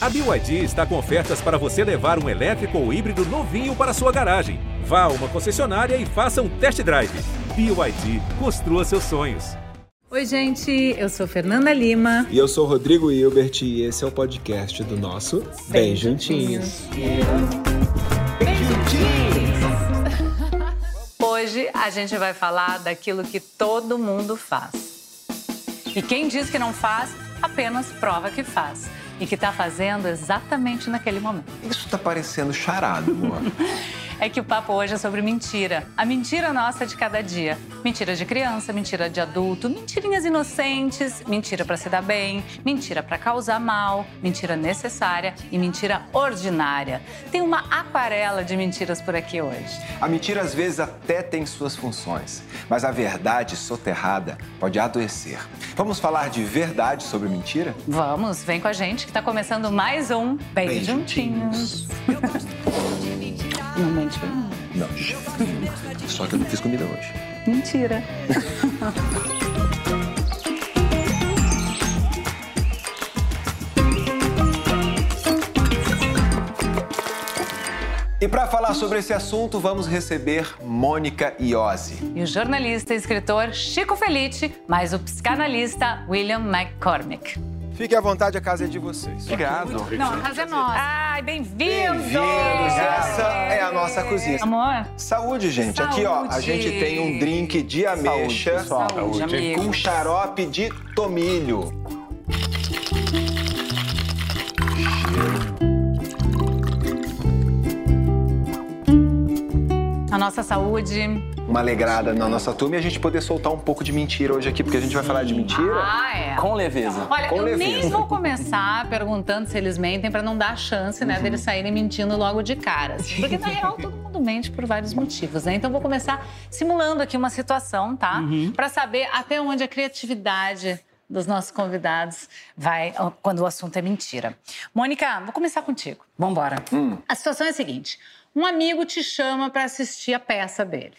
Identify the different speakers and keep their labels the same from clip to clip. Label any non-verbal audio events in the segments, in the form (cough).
Speaker 1: A BYD está com ofertas para você levar um elétrico ou híbrido novinho para sua garagem. Vá a uma concessionária e faça um test drive. BYD, construa seus sonhos.
Speaker 2: Oi, gente, eu sou Fernanda Lima.
Speaker 3: E eu sou Rodrigo Hilbert e esse é o podcast do nosso Bem, Bem Juntinhos.
Speaker 2: Bem Juntinhos! Hoje a gente vai falar daquilo que todo mundo faz. E quem diz que não faz, apenas prova que faz e que está fazendo exatamente naquele momento.
Speaker 3: Isso está parecendo charado, amor. (laughs)
Speaker 2: é que o papo hoje é sobre mentira. A mentira nossa de cada dia. Mentira de criança, mentira de adulto, mentirinhas inocentes, mentira para se dar bem, mentira para causar mal, mentira necessária e mentira ordinária. Tem uma aquarela de mentiras por aqui hoje.
Speaker 3: A mentira às vezes até tem suas funções, mas a verdade soterrada pode adoecer. Vamos falar de verdade sobre mentira?
Speaker 2: Vamos, vem com a gente que está começando mais um Bem, Bem Juntinhos. juntinhos. Não mente pra mim.
Speaker 3: Não. Só que eu não fiz comida hoje.
Speaker 2: Mentira.
Speaker 3: E para falar sobre esse assunto, vamos receber Mônica Iose.
Speaker 2: E o jornalista e escritor Chico Felice, mais o psicanalista William McCormick.
Speaker 3: Fique à vontade, a casa é de vocês.
Speaker 2: Obrigado. Não, a casa é nossa. Ai, bem-vindos! Bem-vindos!
Speaker 3: Essa é a nossa cozinha.
Speaker 2: Amor.
Speaker 3: Saúde, gente. Saúde. Aqui, ó, a gente tem um drink de ameixa
Speaker 2: Saúde, Saúde.
Speaker 3: com xarope de tomilho.
Speaker 2: A nossa saúde
Speaker 3: uma alegrada na nossa turma e a gente poder soltar um pouco de mentira hoje aqui, porque a gente vai falar de mentira.
Speaker 2: Ah, é.
Speaker 4: Com leveza.
Speaker 2: Olha,
Speaker 4: Com
Speaker 2: eu
Speaker 4: leveza.
Speaker 2: nem vou começar perguntando se eles mentem para não dar chance, né, uhum. deles saírem mentindo logo de cara. Assim, porque na real todo mundo mente por vários motivos, né? Então vou começar simulando aqui uma situação, tá? Uhum. Para saber até onde a criatividade dos nossos convidados vai quando o assunto é mentira. Mônica, vou começar contigo. Vamos embora. Hum. A situação é a seguinte: um amigo te chama para assistir a peça dele.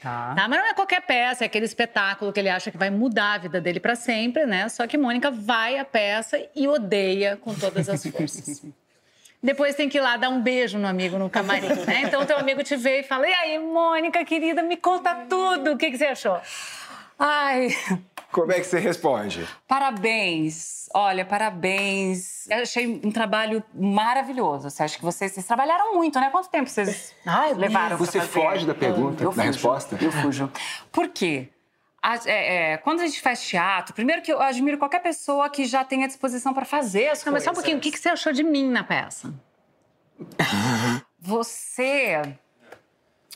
Speaker 2: Tá. tá. Mas não é qualquer peça, é aquele espetáculo que ele acha que vai mudar a vida dele para sempre, né? Só que Mônica vai à peça e odeia com todas as forças. (laughs) Depois tem que ir lá dar um beijo no amigo no camarim, né? Então teu amigo te vê e fala: E aí, Mônica, querida, me conta tudo. O que, que você achou?
Speaker 4: Ai.
Speaker 3: Como é que você responde?
Speaker 4: Parabéns. Olha, parabéns. Eu achei um trabalho maravilhoso. Você acha que vocês, vocês trabalharam muito, né? Quanto tempo vocês Ai, levaram
Speaker 3: Você foge da pergunta, eu, eu da fujo, resposta?
Speaker 4: Eu fujo. Por quê? A, é, é, quando a gente faz teatro, primeiro que eu admiro qualquer pessoa que já tenha disposição para fazer as.
Speaker 2: Mas só um pouquinho, o que você achou de mim na peça?
Speaker 4: Você.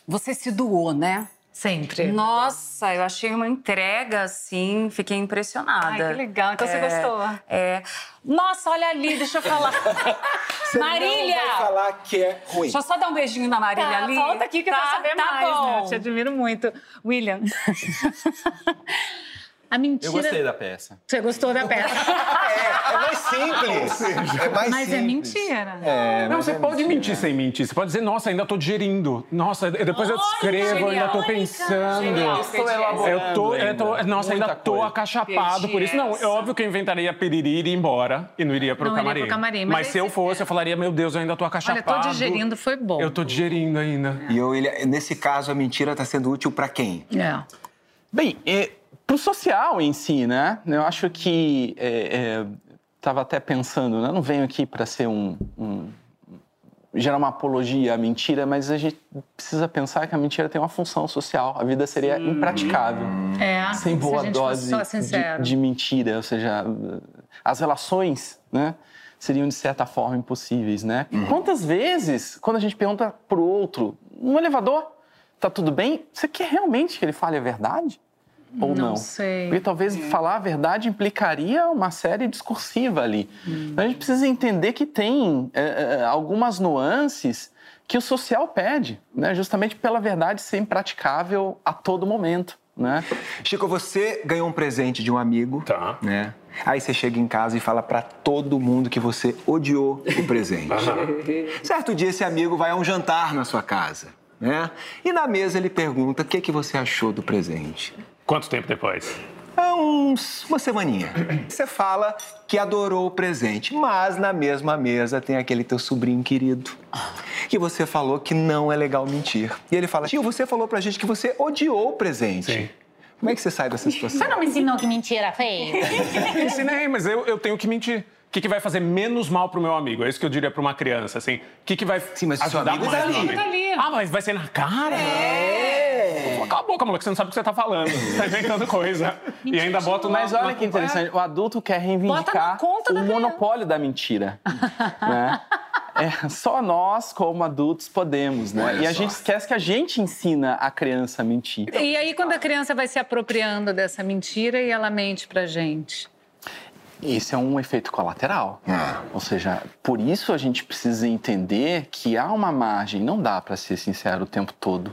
Speaker 4: Você se doou, né?
Speaker 2: Sempre.
Speaker 4: Nossa, eu achei uma entrega assim, fiquei impressionada.
Speaker 2: Ai, que legal. Então é, você gostou?
Speaker 4: É. Nossa, olha ali, deixa eu falar. (laughs)
Speaker 3: você Marília! Não vai falar que é ruim.
Speaker 4: Deixa eu só dar um beijinho na Marília
Speaker 2: tá,
Speaker 4: ali.
Speaker 2: Volta aqui que tá, eu quero saber
Speaker 4: tá
Speaker 2: mais,
Speaker 4: bom.
Speaker 2: né? Eu te admiro muito. William. (laughs) A mentira.
Speaker 5: Eu gostei da peça.
Speaker 2: Você gostou da peça? (laughs)
Speaker 3: é, é mais simples. É mais
Speaker 2: mas é
Speaker 3: simples.
Speaker 2: é mentira.
Speaker 5: É, não, você é pode mentira. mentir sem mentir. Você pode dizer, nossa, ainda estou digerindo. Nossa, depois eu escrevo, ainda estou pensando.
Speaker 4: Estou elaborando.
Speaker 5: Eu tô, eu tô, nossa, ainda estou acachapado por isso. Não, é óbvio que eu inventaria piriri e ir embora e não iria para o camarim.
Speaker 2: Pro camarim.
Speaker 5: Mas, mas se eu fosse, eu falaria, meu Deus, eu ainda estou acachapado.
Speaker 2: Olha, tô digerindo, foi bom.
Speaker 5: Eu estou digerindo ainda.
Speaker 3: E eu, nesse caso, a mentira está sendo útil para quem?
Speaker 2: É.
Speaker 5: Bem, é, para o social em si, né? Eu acho que estava é, é, até pensando, né? eu não venho aqui para ser um, um, gerar uma apologia à mentira, mas a gente precisa pensar que a mentira tem uma função social. A vida seria Sim. impraticável
Speaker 2: é,
Speaker 5: sem boa dose de, de, mentira, ou seja, as relações, né? Seriam de certa forma impossíveis, né? Uhum. Quantas vezes, quando a gente pergunta para o outro, no elevador, tá tudo bem? Você quer realmente que ele fale a verdade? Ou não?
Speaker 2: Não sei.
Speaker 5: Porque talvez é. falar a verdade implicaria uma série discursiva ali. Hum. Então a gente precisa entender que tem é, é, algumas nuances que o social pede, né? justamente pela verdade ser impraticável a todo momento. Né?
Speaker 3: Chico, você ganhou um presente de um amigo,
Speaker 5: tá.
Speaker 3: né? Aí você chega em casa e fala para todo mundo que você odiou o presente. certo dia esse amigo vai a um jantar na sua casa, né? E na mesa ele pergunta: "O que que você achou do presente?"
Speaker 5: Quanto tempo depois?
Speaker 3: Há uns uma semaninha. Você fala que adorou o presente, mas na mesma mesa tem aquele teu sobrinho querido. Que você falou que não é legal mentir. E ele fala: Tio, você falou pra gente que você odiou o presente.
Speaker 6: Sim.
Speaker 3: Como é que você sai dessa situação?
Speaker 7: Você não me ensinou que mentira feia? (laughs)
Speaker 6: Ensinei, mas eu, eu tenho que mentir. O que, que vai fazer menos mal pro meu amigo? É isso que eu diria pra uma criança, assim. O que, que vai
Speaker 3: Sim, mas o seu
Speaker 6: ajudar
Speaker 3: amigo
Speaker 6: mais
Speaker 3: tá
Speaker 6: meu
Speaker 3: ali.
Speaker 6: amigo?
Speaker 2: Tá ali.
Speaker 6: Ah, mas vai ser na cara? É! Cala a boca, moleque, você não sabe o que você tá falando. Você (laughs) tá inventando coisa. e ainda bota
Speaker 5: Mas olha que interessante, o adulto quer reivindicar
Speaker 2: conta
Speaker 5: o
Speaker 2: da
Speaker 5: monopólio da mentira. (laughs) né? É, só nós, como adultos, podemos, né?
Speaker 3: Olha
Speaker 5: e a
Speaker 3: só.
Speaker 5: gente esquece que a gente ensina a criança a mentir.
Speaker 2: E aí, quando a criança vai se apropriando dessa mentira e ela mente pra gente?
Speaker 5: Isso é um efeito colateral.
Speaker 3: Ah.
Speaker 5: Ou seja, por isso a gente precisa entender que há uma margem, não dá para ser sincero o tempo todo,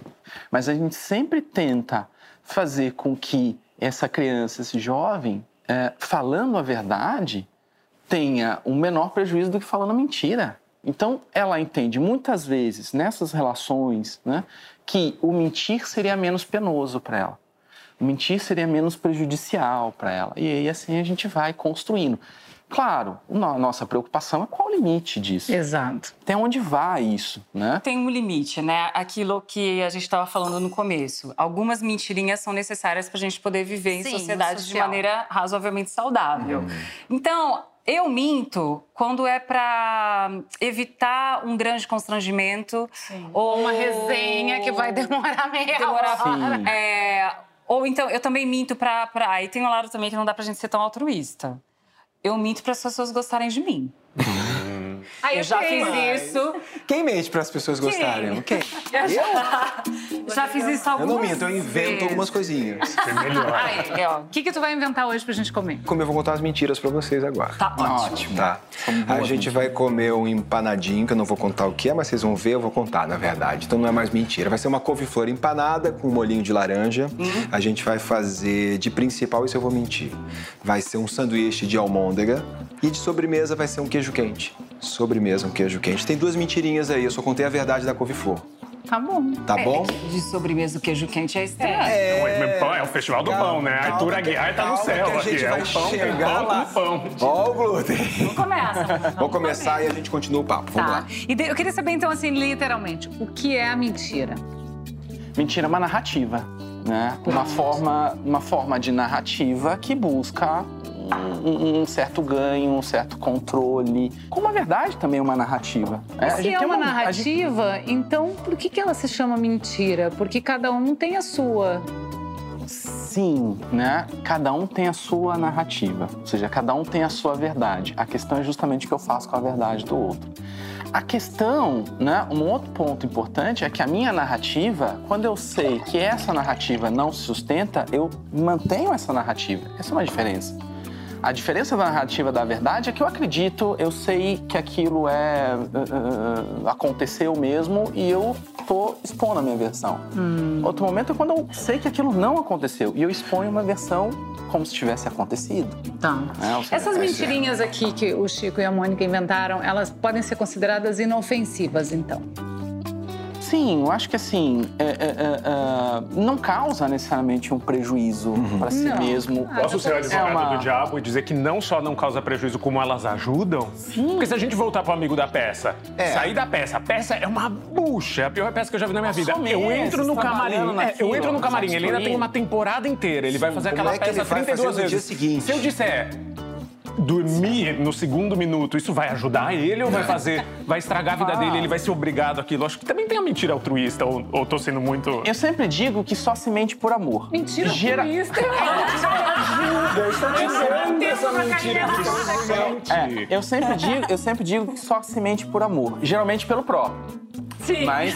Speaker 5: mas a gente sempre tenta fazer com que essa criança, esse jovem, é, falando a verdade, tenha um menor prejuízo do que falando a mentira. Então, ela entende muitas vezes nessas relações né, que o mentir seria menos penoso para ela. O mentir seria menos prejudicial para ela. E aí, assim, a gente vai construindo. Claro, no- nossa preocupação é qual o limite disso.
Speaker 2: Exato.
Speaker 5: Até onde vai isso, né?
Speaker 4: Tem um limite, né? Aquilo que a gente estava falando no começo. Algumas mentirinhas são necessárias para a gente poder viver em
Speaker 2: Sim,
Speaker 4: sociedade de maneira razoavelmente saudável. Então, eu minto quando é para evitar um grande constrangimento ou
Speaker 2: Uma resenha que vai demorar meia
Speaker 4: demorar.
Speaker 5: Sim.
Speaker 4: É, ou então, eu também minto pra, pra. Aí tem um lado também que não dá pra gente ser tão altruísta. Eu minto para as pessoas gostarem de mim. (laughs)
Speaker 2: Aí
Speaker 4: eu já fiz isso.
Speaker 3: Quem mente para as pessoas gostarem? Quem?
Speaker 4: Eu já, já fiz isso
Speaker 3: Eu
Speaker 4: algumas
Speaker 3: não minto, eu invento
Speaker 4: vezes.
Speaker 3: algumas coisinhas.
Speaker 6: É melhor.
Speaker 4: Aí, ó.
Speaker 2: O que, que tu vai inventar hoje pra gente comer?
Speaker 3: Como eu vou contar as mentiras para vocês agora.
Speaker 4: Tá ótimo.
Speaker 3: Tá. A gente vai comer um empanadinho, que eu não vou contar o que é, mas vocês vão ver, eu vou contar, na verdade. Então não é mais mentira. Vai ser uma couve-flor empanada com um molhinho de laranja. A gente vai fazer de principal, isso eu vou mentir. Vai ser um sanduíche de almôndega. E de sobremesa vai ser um queijo quente. Sobremesa, um queijo quente. Tem duas mentirinhas aí, eu só contei a verdade da couve-flor.
Speaker 2: Tá bom.
Speaker 3: Tá bom?
Speaker 4: De sobremesa, o queijo quente é estranho.
Speaker 6: É, pão, é o festival do pão, né?
Speaker 3: Calma,
Speaker 6: Arthur Aguiar tá no
Speaker 3: calma
Speaker 6: céu
Speaker 3: que a
Speaker 6: aqui.
Speaker 3: gente
Speaker 6: É
Speaker 3: vai
Speaker 6: o pão,
Speaker 3: chegar
Speaker 6: pão
Speaker 3: lá.
Speaker 6: com pão.
Speaker 3: Ó o glúten.
Speaker 4: Vamos
Speaker 3: Vou começar
Speaker 4: comer.
Speaker 3: e a gente continua o papo. Vamos
Speaker 2: Tá.
Speaker 3: lá.
Speaker 2: E de- eu queria saber, então, assim, literalmente, o que é a mentira?
Speaker 5: Mentira é uma narrativa, né? Uma forma, uma forma de narrativa que busca um, um certo ganho, um certo controle. Como a verdade também é uma narrativa. É, a
Speaker 2: Se é
Speaker 5: tem
Speaker 2: uma
Speaker 5: a gente-
Speaker 2: narrativa, então por que, que ela se chama mentira? Porque cada um tem a sua.
Speaker 5: Sim, né? Cada um tem a sua narrativa, ou seja, cada um tem a sua verdade. A questão é justamente o que eu faço com a verdade do outro. A questão, né, um outro ponto importante é que a minha narrativa, quando eu sei que essa narrativa não se sustenta, eu mantenho essa narrativa. Essa é uma diferença. A diferença da narrativa da verdade é que eu acredito, eu sei que aquilo é uh, aconteceu mesmo e eu tô expondo a minha versão. Outro momento é quando eu sei que aquilo não aconteceu e eu exponho uma versão como se tivesse acontecido.
Speaker 2: Tá.
Speaker 5: né? Seja,
Speaker 2: Essas mentirinhas aqui que o Chico e a Mônica inventaram, elas podem ser consideradas inofensivas, então.
Speaker 5: Sim, eu acho que assim, é, é, é, é, não causa necessariamente um prejuízo para si
Speaker 2: Não.
Speaker 5: mesmo.
Speaker 6: Posso ser o advogado
Speaker 5: É uma-
Speaker 6: do diabo e dizer que não só não causa prejuízo, como elas ajudam?
Speaker 5: Sim.
Speaker 6: Porque se a gente voltar pro amigo da peça,
Speaker 3: É.
Speaker 6: sair da peça, a peça é uma bucha, a pior peça que eu já vi na minha vida. Eu
Speaker 5: meses
Speaker 6: entro no camarim, eu entro no camarim, ele ainda tem uma temporada inteira, ele vai fazer
Speaker 3: como
Speaker 6: aquela
Speaker 3: é que ele
Speaker 6: peça
Speaker 3: vai
Speaker 6: 32
Speaker 3: fazer no
Speaker 6: vezes.
Speaker 3: dia seguinte?
Speaker 6: Se eu disser dormir no segundo minuto, isso vai ajudar ele ou vai fazer, vai estragar a vida dele, ele vai ser obrigado àquilo? Acho que também tem a mentira altruísta, ou, ou tô sendo muito...
Speaker 5: Eu sempre digo que só se mente por amor.
Speaker 2: Mentira
Speaker 5: Gera-
Speaker 2: altruísta.
Speaker 6: Eu estou dizendo essa mentira
Speaker 5: É, eu sempre digo, eu sempre digo que só se mente por amor, geralmente pelo próprio.
Speaker 4: Sim.
Speaker 5: Mas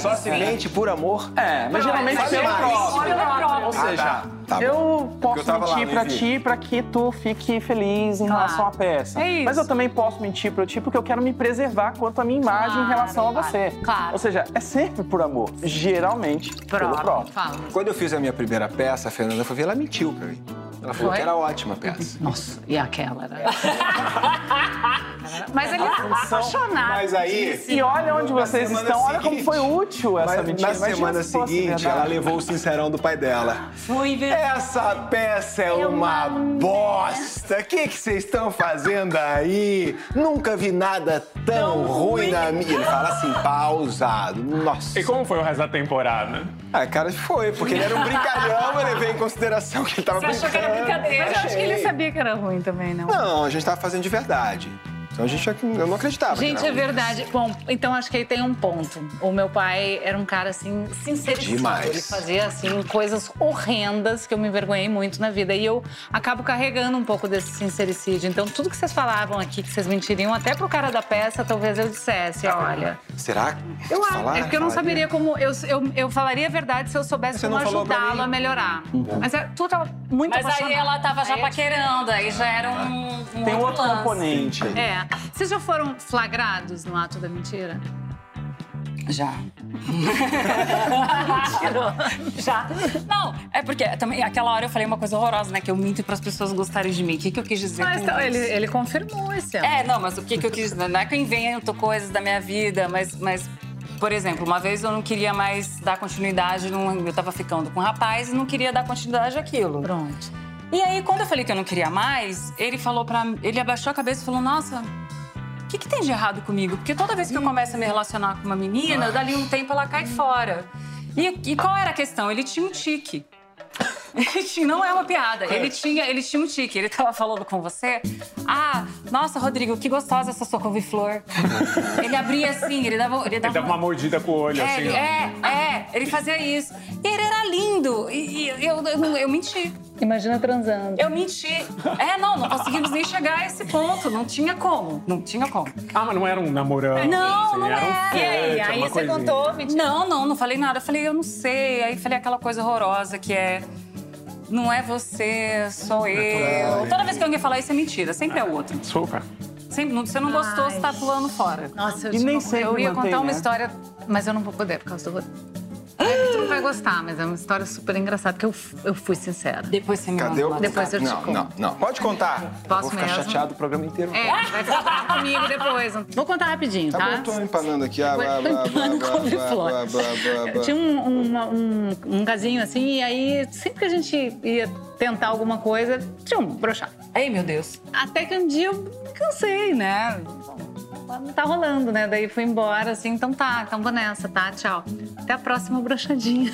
Speaker 3: Só se mente por amor?
Speaker 5: é, mas geralmente
Speaker 3: fale
Speaker 5: pelo próprio.
Speaker 4: Olha pra prova.
Speaker 5: Ou seja,
Speaker 3: tá. Tá bom.
Speaker 5: eu posso
Speaker 3: eu lá,
Speaker 5: mentir
Speaker 3: não
Speaker 5: pra
Speaker 3: vi.
Speaker 5: ti pra que tu fique feliz em
Speaker 2: Claro.
Speaker 5: relação à peça.
Speaker 2: É isso.
Speaker 5: Mas eu também posso mentir pra ti porque eu quero me preservar quanto à minha imagem em relação a
Speaker 2: claro,
Speaker 5: você.
Speaker 2: claro.
Speaker 5: Ou seja, é sempre por amor, geralmente pelo próprio.
Speaker 2: Fala.
Speaker 3: Quando eu fiz a minha primeira peça, a Fernanda foi ver, ela mentiu pra mim. Ela falou
Speaker 2: Foi?
Speaker 3: que era ótima a peça.
Speaker 2: Nossa, e aquela era. (laughs) Mas eles
Speaker 5: função.
Speaker 2: Apaixonada.
Speaker 3: Mas aí.
Speaker 5: E olha onde vocês estão, olha como foi útil essa
Speaker 3: Mas
Speaker 5: mentira.
Speaker 3: na semana
Speaker 5: se
Speaker 3: seguinte, ela levou o sincerão do pai dela.
Speaker 4: Foi verdade.
Speaker 3: Essa peça é uma bosta. O que vocês estão fazendo aí? Nunca vi nada tão ruim na minha. Ele fala assim, pausado. Nossa.
Speaker 6: E como foi o resto da temporada?
Speaker 3: Ah, cara, foi, porque ele era um brincalhão, eu levei em consideração que ele tava
Speaker 4: Você achou que
Speaker 3: brincando.
Speaker 4: Brincadeira?
Speaker 2: Mas eu acho que ele sabia que era ruim também, não?
Speaker 3: Não, a gente tava fazendo de verdade. Então a gente, eu não acreditava.
Speaker 2: Gente,
Speaker 3: era
Speaker 2: é verdade. Bom, então acho que aí tem um ponto. O meu pai era um cara, assim, sinceríssimo.
Speaker 3: Demais.
Speaker 2: Ele fazia, assim, coisas horrendas que eu me envergonhei muito na vida. E eu acabo carregando um pouco desse sincericídio. Então, tudo que vocês falavam aqui, que vocês mentiriam, até pro cara da peça, talvez eu dissesse, olha...
Speaker 3: Será?
Speaker 2: Eu acho,
Speaker 3: Falar?
Speaker 2: é porque eu não
Speaker 3: Falaria?
Speaker 2: saberia como... Eu, eu, eu falaria a verdade se eu soubesse
Speaker 3: Você
Speaker 2: como ajudá-lo a melhorar. Mas é, tu tava muito
Speaker 4: Mas aí ela tava já
Speaker 2: Aí
Speaker 4: paquerando, aí já era um, um
Speaker 5: Tem outro
Speaker 4: lance.
Speaker 5: componente aí.
Speaker 2: É. Vocês já foram flagrados no ato da mentira?
Speaker 4: Já. (laughs) Já. Não, é porque também aquela hora eu falei uma coisa horrorosa, né? Que eu minto para as pessoas gostarem de mim. O que, que eu quis dizer
Speaker 2: Mas
Speaker 4: com
Speaker 2: então,
Speaker 4: isso?
Speaker 2: ele, ele confirmou esse ano.
Speaker 4: É, não, mas o que, que eu quis dizer? Não é que eu invento coisas da minha vida, mas, mas por exemplo, uma vez eu não queria mais dar continuidade, num, eu tava ficando com um rapaz e não queria dar continuidade àquilo.
Speaker 2: Pronto.
Speaker 4: E aí, quando eu falei que eu não queria mais, ele falou para Ele abaixou a cabeça e falou: Nossa, o que, que tem de errado comigo? Porque toda vez que eu começo a me relacionar com uma menina, dali um tempo ela cai fora. E, e qual era a questão? Ele tinha um tique. (laughs) Ele tinha, não é uma piada. Ele tinha, ele tinha um tique. Ele tava falando com você. Ah, nossa, Rodrigo, que gostosa essa sua couve-flor. ele abria assim, ele dava, ele
Speaker 6: Ele
Speaker 4: dava,
Speaker 6: dava uma mordida com o olho,
Speaker 4: é,
Speaker 6: assim,
Speaker 4: ele- é, é, ele fazia isso. E ele era lindo. E, e eu, eu, eu menti.
Speaker 2: Imagina transando.
Speaker 4: Eu menti. É, não, não conseguimos nem chegar a esse ponto. Não tinha como. Não tinha como.
Speaker 6: Ah, mas não era um namorão.
Speaker 4: Não,
Speaker 6: assim,
Speaker 4: não
Speaker 6: era. um
Speaker 2: E aí, aí você
Speaker 6: coisinha.
Speaker 2: contou, mentira.
Speaker 4: Não, não, não falei nada. Eu falei, eu não sei. Aí falei aquela coisa horrorosa que é. Não é você, sou eu. Toda vez que alguém falar isso é mentira. Sempre é o outro.
Speaker 6: Super.
Speaker 4: Sempre, você não gostou, você tá pulando fora.
Speaker 2: Nossa, eu,
Speaker 5: E nem sempre
Speaker 2: eu ia
Speaker 5: mantém,
Speaker 2: contar uma
Speaker 5: né?
Speaker 2: história, mas eu não vou poder por causa do Rodrigo. É que tu não vai gostar, mas é uma história super engraçada, porque eu, eu fui sincera.
Speaker 4: Depois você me
Speaker 3: Cadê o...
Speaker 2: Depois eu te
Speaker 3: Não,
Speaker 2: conto.
Speaker 3: não, não. Pode contar.
Speaker 2: Posso
Speaker 3: Vou ficar
Speaker 2: mesmo?
Speaker 3: chateado o programa inteiro.
Speaker 2: É, vai ficar comigo depois. Vou contar rapidinho,
Speaker 3: Tá
Speaker 2: tá?
Speaker 3: bom, eu tô empanando aqui. Ah, blá,
Speaker 2: empanando couve-flor.
Speaker 3: blá, blá, blá, blá.
Speaker 2: Tinha um, uma- um, um casinho assim, e aí sempre que a gente ia tentar alguma coisa, tinha um broxar.
Speaker 4: Ei, meu Deus.
Speaker 2: Até que um dia eu cansei, né? Não tá rolando, né? Daí fui embora, assim, então tá, então vou nessa, tá? Tchau. Até a próxima brochadinha.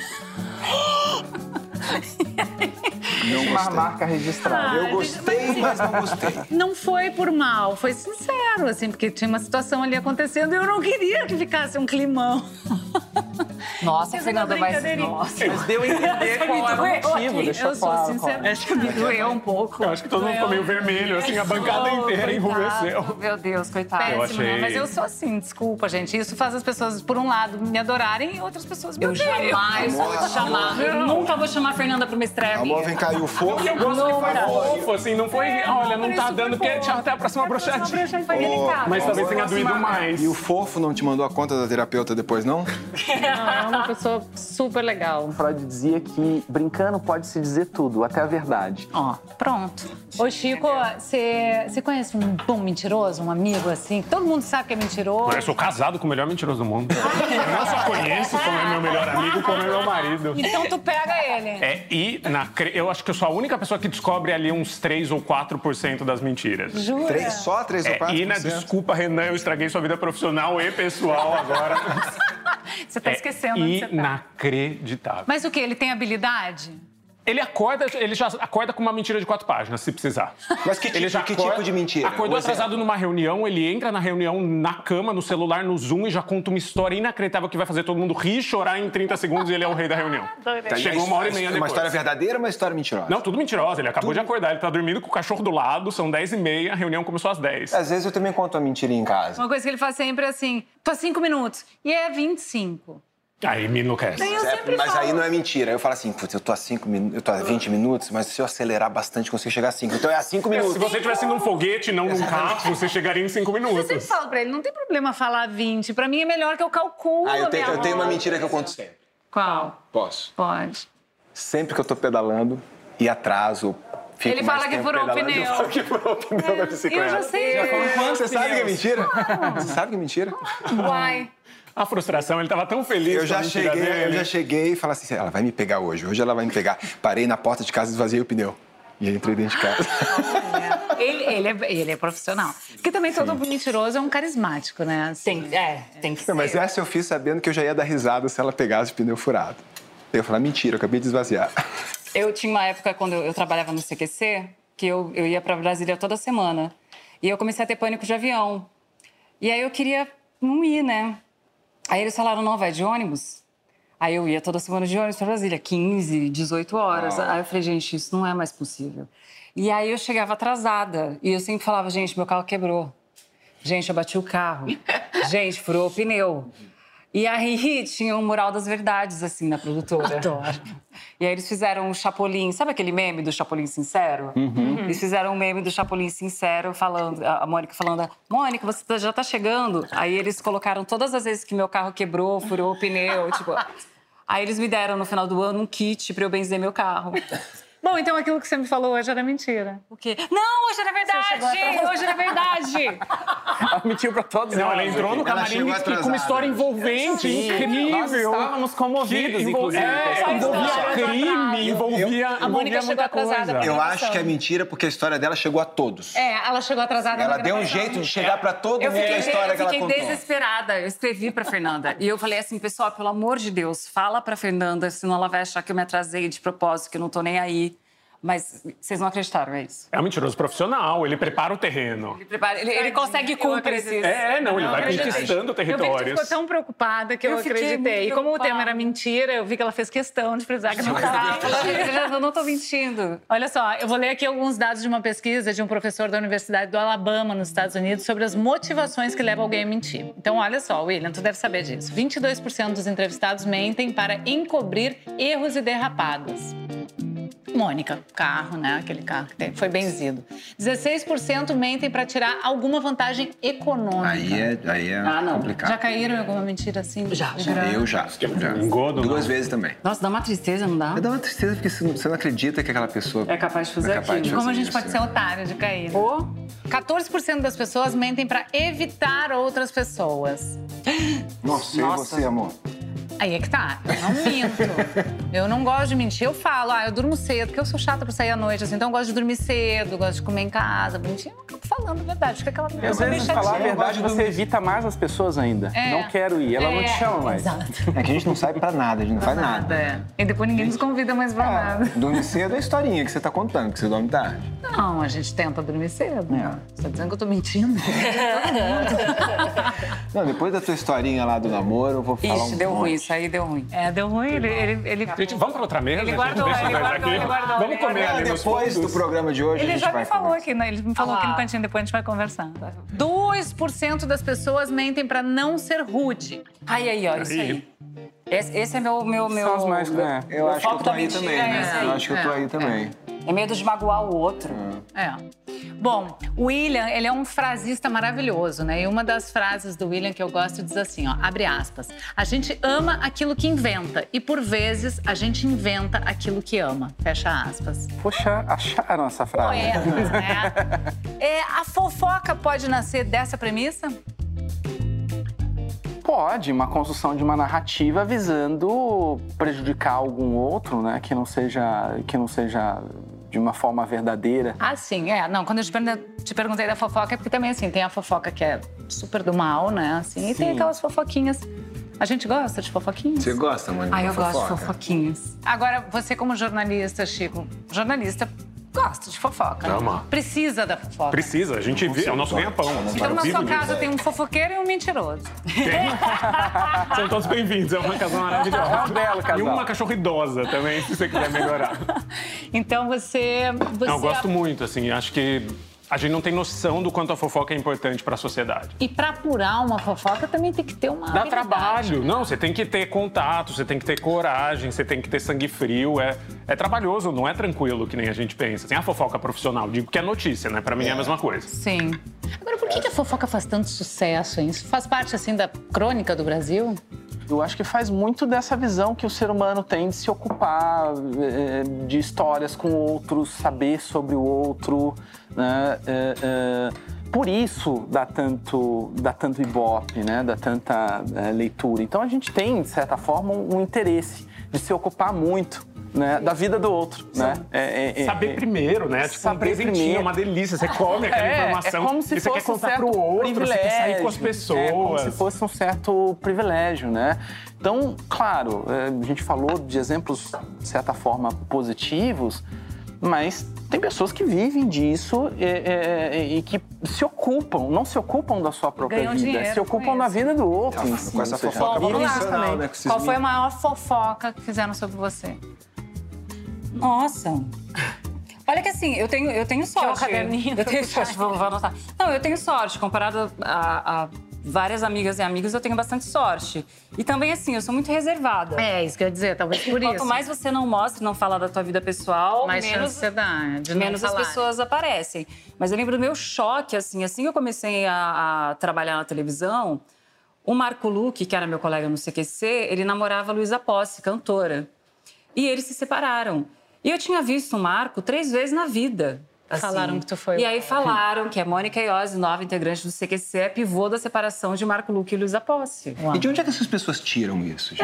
Speaker 3: Não
Speaker 5: Uma marca registrada.
Speaker 3: Eu gostei, mas não gostei.
Speaker 2: Não foi por mal, foi sincero, assim, porque tinha uma situação ali acontecendo e eu não queria que ficasse um climão. (laughs) (laughs)
Speaker 4: Nossa, Fernanda, mas. Nossa.
Speaker 5: Mas deu a entender qual era o motivo, deixou
Speaker 2: Eu sou
Speaker 5: claro.
Speaker 2: sincera, acho que me doeu um pouco.
Speaker 6: Eu acho que todo mundo ficou meio vermelho, assim, a bancada
Speaker 2: Oh,
Speaker 6: inteira.
Speaker 4: Coitado, Meu Deus, coitado.
Speaker 6: Eu
Speaker 2: Péssimo, né?
Speaker 6: achei-
Speaker 2: Mas eu sou assim, desculpa, gente. Isso faz as pessoas, por um lado, me adorarem e outras pessoas me
Speaker 4: Eu
Speaker 2: odeiam.
Speaker 4: jamais vou te chamar. Eu nunca vou chamar a Fernanda pra uma estreia
Speaker 3: Amor, vem cá, e o fofo?
Speaker 6: Eu gosto que foi
Speaker 2: Não,
Speaker 6: fofo, assim, não foi, olha, não tá dando,
Speaker 2: foi
Speaker 6: que
Speaker 2: fofo.
Speaker 6: tchau, até a próxima brochadinha.
Speaker 2: Foi delicado.
Speaker 6: Mas talvez tenha doído mais.
Speaker 3: E o fofo não te mandou a conta da terapeuta depois, não? (laughs)
Speaker 2: Não, é uma pessoa super legal.
Speaker 5: Freud dizia que brincando pode se dizer tudo, até a verdade.
Speaker 2: Ó, pronto. Ô, Chico, você conhece um bom mentiroso, um amigo assim? Todo mundo sabe que é mentiroso.
Speaker 6: Eu sou casado com o melhor mentiroso do mundo. Eu não só conheço como é meu melhor amigo, como é meu marido.
Speaker 2: Então tu pega ele.
Speaker 6: É, e na, eu acho que eu sou a única pessoa que descobre ali uns 3 ou 4% das mentiras.
Speaker 2: Jura?
Speaker 3: Três, só 3 ou
Speaker 6: É,
Speaker 3: 4
Speaker 6: e na desculpa, Renan, eu estraguei sua vida profissional e pessoal agora. (laughs)
Speaker 2: Você tá
Speaker 6: É
Speaker 2: esquecendo tá.
Speaker 6: inacreditável.
Speaker 2: Mas o que? Ele tem habilidade?
Speaker 6: Ele acorda, ele já acorda com uma mentira de quatro páginas, se precisar.
Speaker 3: Mas que tipo-
Speaker 6: ele já
Speaker 3: que tipo de mentira?
Speaker 6: Acordou
Speaker 3: Um exemplo.
Speaker 6: atrasado numa reunião, ele entra na reunião na cama, no celular, no Zoom e já conta uma história inacreditável que vai fazer todo mundo rir e chorar em 30 segundos e ele é o rei da reunião. (laughs)
Speaker 3: Tá,
Speaker 6: Chegou uma hora e meia
Speaker 3: Uma
Speaker 6: depois.
Speaker 3: história verdadeira ou uma história mentirosa?
Speaker 6: Não, tudo mentirosa. Ele acabou de acordar, ele tá dormindo com o cachorro do lado, são 10 e meia, a reunião começou às 10.
Speaker 3: Às vezes eu também conto uma mentirinha em casa.
Speaker 2: Uma coisa que ele faz sempre é assim: tô há cinco minutos. E é 25.
Speaker 6: Aí me enlouquece.
Speaker 2: Eu
Speaker 3: É, mas
Speaker 2: falo.
Speaker 3: aí não é mentira. Eu falo assim, putz, eu tô a 5 minutos, eu tô a 20 minutos, mas se eu acelerar bastante, consigo chegar a 5. Então é a 5 minutos.
Speaker 6: Se você estivesse num foguete, não num carro, você chegaria em 5
Speaker 2: Eu sempre
Speaker 6: minutos.
Speaker 2: falo pra ele, não tem problema falar 20. Pra mim é melhor que eu calculo
Speaker 3: Ah, eu tenho,
Speaker 2: minha
Speaker 3: eu tenho uma mentira que eu conto sempre.
Speaker 2: Qual?
Speaker 3: Posso?
Speaker 2: Pode.
Speaker 3: Sempre que eu tô pedalando e atraso Fico
Speaker 4: Ele fala que furou o pneu.
Speaker 3: Eu falo que furou o pneu da bicicleta.
Speaker 4: Eu já sei.
Speaker 3: Você sabe que é mentira? Você sabe que é mentira?
Speaker 4: Uai.
Speaker 6: A frustração, ele tava tão feliz
Speaker 3: Eu já cheguei, eu
Speaker 6: dele.
Speaker 3: já cheguei e falei assim, ela vai me pegar hoje, hoje ela vai me pegar. Parei na porta de casa e esvaziei o pneu. E aí entrei dentro de casa. (laughs)
Speaker 2: Ele, ele, é, ele é profissional. Porque também todo mentiroso é um carismático, né? Assim,
Speaker 4: Tem, é, tem que
Speaker 3: Não, mas
Speaker 4: ser.
Speaker 3: essa eu fiz sabendo que eu já ia dar risada se ela pegasse o pneu furado. Eu falei, mentira, eu acabei de esvaziar. (laughs)
Speaker 4: Eu tinha uma época, quando eu, eu trabalhava no CQC, que eu, eu ia para Brasília toda semana. E eu comecei a ter pânico de avião. E aí eu queria não ir, né? Aí eles falaram, não, vai de ônibus. Aí eu ia toda semana de ônibus para Brasília, 15, 18 horas. Aí eu falei, gente, isso não é mais possível. E aí eu chegava atrasada. E eu sempre falava, gente, meu carro quebrou. Gente, eu bati o carro. (laughs) Gente, furou o pneu. E aí (laughs) tinha um mural das verdades, assim, na produtora.
Speaker 2: Adoro. (laughs)
Speaker 4: E aí eles fizeram um Chapolin, sabe aquele meme do Chapolin Sincero? Eles fizeram um meme do Chapolin Sincero falando, a Mônica falando, Mônica, você tá- já tá chegando. Aí eles colocaram todas as vezes que meu carro quebrou, furou o pneu, (laughs) tipo. Aí eles me deram no final do ano um kit pra eu benzer meu carro.
Speaker 2: Bom, então aquilo que você me falou hoje era mentira.
Speaker 4: O quê? Não, hoje era verdade! Hoje era verdade! (laughs)
Speaker 5: Ela mentiu pra todos
Speaker 6: Não,
Speaker 5: nós
Speaker 6: ela entrou no camarim com uma história envolvente, incrível.
Speaker 5: Nós estávamos comovidos,
Speaker 6: Que envol-
Speaker 5: inclusive.
Speaker 6: É, envolvia crime, envolvia,
Speaker 2: A Mônica
Speaker 6: envolvia
Speaker 2: chegou
Speaker 6: muita
Speaker 2: atrasada
Speaker 6: coisa.
Speaker 3: Eu acho que é mentira porque a história dela chegou a todos.
Speaker 2: É, ela chegou atrasada
Speaker 3: Ela deu um jeito de chegar pra todo
Speaker 4: Eu
Speaker 3: mundo
Speaker 4: fiquei,
Speaker 3: a história
Speaker 4: eu
Speaker 3: que ela
Speaker 4: fiquei
Speaker 3: contou.
Speaker 4: desesperada. Eu escrevi pra Fernanda. E eu falei assim, pessoal, pelo amor de Deus, fala pra Fernanda, senão ela vai achar que eu me atrasei de propósito, que eu não tô nem aí. Mas vocês não acreditaram, é isso?
Speaker 6: É um mentiroso profissional, ele prepara o terreno.
Speaker 4: Ele, prepara- ele- ele consegue cúmplices.
Speaker 6: É, não, ele vai
Speaker 2: acreditei.
Speaker 6: conquistando
Speaker 2: Eu vi que tu
Speaker 6: territórios.
Speaker 2: ficou tão preocupada que eu,
Speaker 4: Eu
Speaker 2: acreditei. E como o tema era mentira, eu vi que ela fez questão de frisar que não estava.
Speaker 4: Eu não tô mentindo.
Speaker 2: Olha só, eu vou ler aqui alguns dados de uma pesquisa de um professor da Universidade do Alabama, nos Estados Unidos, sobre as motivações que levam alguém a mentir. Então, olha só, William, tu deve saber disso. 22% dos entrevistados mentem para encobrir erros e derrapadas. Mônica, carro, né? Aquele carro que tem- foi benzido. 16% mentem para tirar alguma vantagem econômica.
Speaker 3: Aí é, aí é
Speaker 4: Ah, não.
Speaker 3: complicado.
Speaker 2: Já caíram em alguma mentira assim?
Speaker 4: Já, já.
Speaker 3: Eu já. já.
Speaker 6: Engodo,
Speaker 3: Duas
Speaker 6: não.
Speaker 3: vezes também.
Speaker 4: Nossa, dá uma tristeza, não dá?
Speaker 3: Dá uma tristeza porque você não, acredita que aquela pessoa
Speaker 4: É capaz de fazer
Speaker 3: é capaz de
Speaker 4: aquilo.
Speaker 2: Como a
Speaker 3: fazer
Speaker 2: gente
Speaker 3: isso,
Speaker 2: pode ser
Speaker 3: né?
Speaker 2: otário de cair.
Speaker 4: Ô,
Speaker 2: 14% das pessoas mentem para evitar outras pessoas.
Speaker 3: Nossa, e
Speaker 4: Nossa.
Speaker 3: você, amor?
Speaker 2: Aí é que tá, eu não minto. eu não gosto de mentir. Eu falo, ah, eu durmo cedo, porque eu sou chata pra sair à noite, assim, então eu gosto de dormir cedo, gosto de comer em casa, bonitinho. Eu falando a verdade, fica aquela
Speaker 5: E às vezes, falar a verdade, você evita mais as pessoas ainda.
Speaker 2: É.
Speaker 5: Não quero ir, ela não te
Speaker 2: É,
Speaker 5: chama mais.
Speaker 2: Exato.
Speaker 3: É que a gente não sai pra nada, a gente não faz nada.
Speaker 2: Nada, é. E depois ninguém nos convida mais pra nada.
Speaker 3: Dormir cedo é a historinha que você tá contando, que você dorme tarde.
Speaker 2: Não, a gente tenta dormir cedo.
Speaker 3: É.
Speaker 2: Você tá dizendo que eu tô mentindo? (laughs) (laughs)
Speaker 3: Não, depois da tua historinha lá do namoro, eu vou falar
Speaker 4: ixi,
Speaker 3: um
Speaker 4: deu
Speaker 3: monte.
Speaker 4: ruim, isso aí deu ruim.
Speaker 2: É, deu ruim. Ele, ele, ele...
Speaker 6: Gente, vamos pra outra mesa?
Speaker 2: Ele
Speaker 6: gente?
Speaker 2: guardou,
Speaker 6: Deixa
Speaker 2: ele guardou,
Speaker 6: aqui.
Speaker 2: ele guardou,
Speaker 6: Vamos comer ali
Speaker 3: Depois do programa de hoje,
Speaker 2: Ele
Speaker 3: gente
Speaker 2: já me falou aqui, né? Ele me falou
Speaker 4: Ah
Speaker 2: aqui no cantinho, depois a gente vai conversar. 2% das pessoas mentem pra não ser rude.
Speaker 4: Ai, aí, ó, isso aí. Esse, esse é meu, meu, meu.
Speaker 5: São os mais-
Speaker 4: meu-
Speaker 5: é.
Speaker 3: Eu acho que eu tô aí
Speaker 4: mentira
Speaker 3: também,
Speaker 4: é
Speaker 3: né? Eu acho que eu tô
Speaker 2: É,
Speaker 3: aí também.
Speaker 4: É medo de magoar o outro.
Speaker 2: É. Bom, o William, ele é um frasista maravilhoso, né? E uma das frases do William que eu gosto diz assim, ó, abre aspas. A gente ama aquilo que inventa e por vezes a gente inventa aquilo que ama. Fecha aspas.
Speaker 5: Poxa, acharam essa frase.
Speaker 2: Poetas, né? (laughs) É, a fofoca pode nascer dessa premissa?
Speaker 5: Pode, uma construção de uma narrativa visando prejudicar algum outro, né? Que não seja, que não seja de uma forma verdadeira.
Speaker 2: Ah, sim, é. Não, quando eu te, pergun- te perguntei da fofoca, é porque também, assim, tem a fofoca que é super do mal, né? Assim, e tem
Speaker 5: Sim.
Speaker 2: aquelas fofoquinhas. A gente gosta de fofoquinhas?
Speaker 3: Você gosta?
Speaker 4: Ai,
Speaker 3: de
Speaker 4: eu gosto de
Speaker 3: fofoca?
Speaker 4: fofoquinhas.
Speaker 2: Agora, você como jornalista, Chico, jornalista gosta de fofoca. né?
Speaker 6: Ama.
Speaker 2: Precisa da fofoca.
Speaker 6: Precisa, a gente vê, é o nosso ganha-pão.
Speaker 2: Então,
Speaker 6: Eu
Speaker 2: na
Speaker 6: vivo
Speaker 2: sua casa tem um fofoqueiro e um mentiroso. (laughs)
Speaker 6: São todos bem-vindos, é uma casal maravilhosa.
Speaker 5: É um belo casal.
Speaker 6: E uma cachorra idosa também, se você quiser melhorar.
Speaker 2: Então, você... você
Speaker 6: Não, eu gosto muito, assim, acho que a gente não tem noção do quanto a fofoca é importante para a sociedade.
Speaker 2: E pra apurar uma fofoca também tem que ter uma
Speaker 6: Dá trabalho. Não, você tem que ter contato, você tem que ter coragem, você tem que ter sangue frio. É, é trabalhoso, não é tranquilo que nem a gente pensa. Tem a fofoca profissional, digo que é notícia, né? Pra mim é a mesma coisa.
Speaker 2: Sim. Agora, por que, que a fofoca faz tanto sucesso, hein? Isso faz parte, assim, da crônica do Brasil?
Speaker 5: Eu acho que faz muito dessa visão que o ser humano tem de se ocupar eh, de histórias com outros, saber sobre o outro, né? Eh, eh, por isso dá tanto, dá tanto ibope, né? dá tanta leitura. Então a gente tem, de certa forma, um, um interesse de se ocupar muito né, da vida do outro, né?
Speaker 6: É, é, saber é, primeiro, né? Tipo, saber um presentinho, primeiro. uma delícia. Você come (laughs) aquela é, informação
Speaker 5: é como se
Speaker 6: e você
Speaker 5: fosse
Speaker 6: quer contar
Speaker 5: um
Speaker 6: pro outro,
Speaker 5: privilégio. você quer
Speaker 6: sair com as pessoas. É
Speaker 5: como se fosse um certo privilégio, né? Então, claro, a gente falou de exemplos, de certa forma, positivos, mas tem pessoas que vivem disso e, e, e, que se ocupam, não se ocupam da sua própria
Speaker 2: Ganham
Speaker 5: vida, se ocupam da vida do outro.
Speaker 3: É, com essa fofoca
Speaker 2: Bom, vamos
Speaker 3: né?
Speaker 2: Qual foi a maior fofoca que fizeram sobre você?
Speaker 4: Nossa. Olha que assim, eu tenho, eu tenho sorte.
Speaker 2: caderninho
Speaker 4: eu tenho sorte, (laughs) vou, vou anotar. Não, eu tenho sorte. Comparado a, a várias amigas e amigos, eu tenho bastante sorte. E também, assim, eu sou muito reservada.
Speaker 2: É, isso que eu ia dizer, talvez por
Speaker 4: Quanto
Speaker 2: isso.
Speaker 4: mais você não mostra, não fala da tua vida pessoal,
Speaker 2: mais
Speaker 4: menos,
Speaker 2: chance você dá de não
Speaker 4: menos as
Speaker 2: falar.
Speaker 4: pessoas aparecem. Mas eu lembro do meu choque, assim, assim que eu comecei a, a trabalhar na televisão, o Marco Luque, que era meu colega no CQC, ele namorava a Luísa Posse, cantora. E eles se separaram. E eu tinha visto o Marco três vezes na vida. assim.
Speaker 2: Falaram que tu foi
Speaker 4: E aí falaram que a Mônica Iose, nova integrante do CQC, é pivô da separação de Marco Luque e Luísa Posse.
Speaker 3: E de onde é que essas pessoas tiram isso, gente?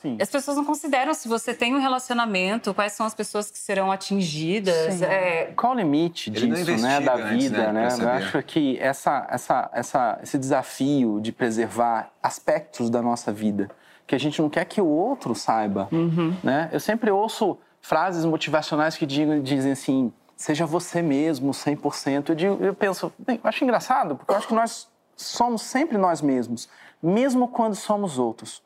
Speaker 5: Sim.
Speaker 4: As pessoas não consideram se você tem um relacionamento, quais são as pessoas que serão atingidas. É,
Speaker 5: Qual o limite disso, né, da
Speaker 3: antes,
Speaker 5: vida,
Speaker 3: né, pra
Speaker 5: né? Eu acho que essa, essa, essa, esse desafio de preservar aspectos da nossa vida que a gente não quer que o outro saiba, né? Eu sempre ouço frases motivacionais que digam, dizem assim, seja você mesmo, 100%. Eu, digo, eu penso, bem, eu acho engraçado, porque eu acho que nós somos sempre nós mesmos, mesmo quando somos outros.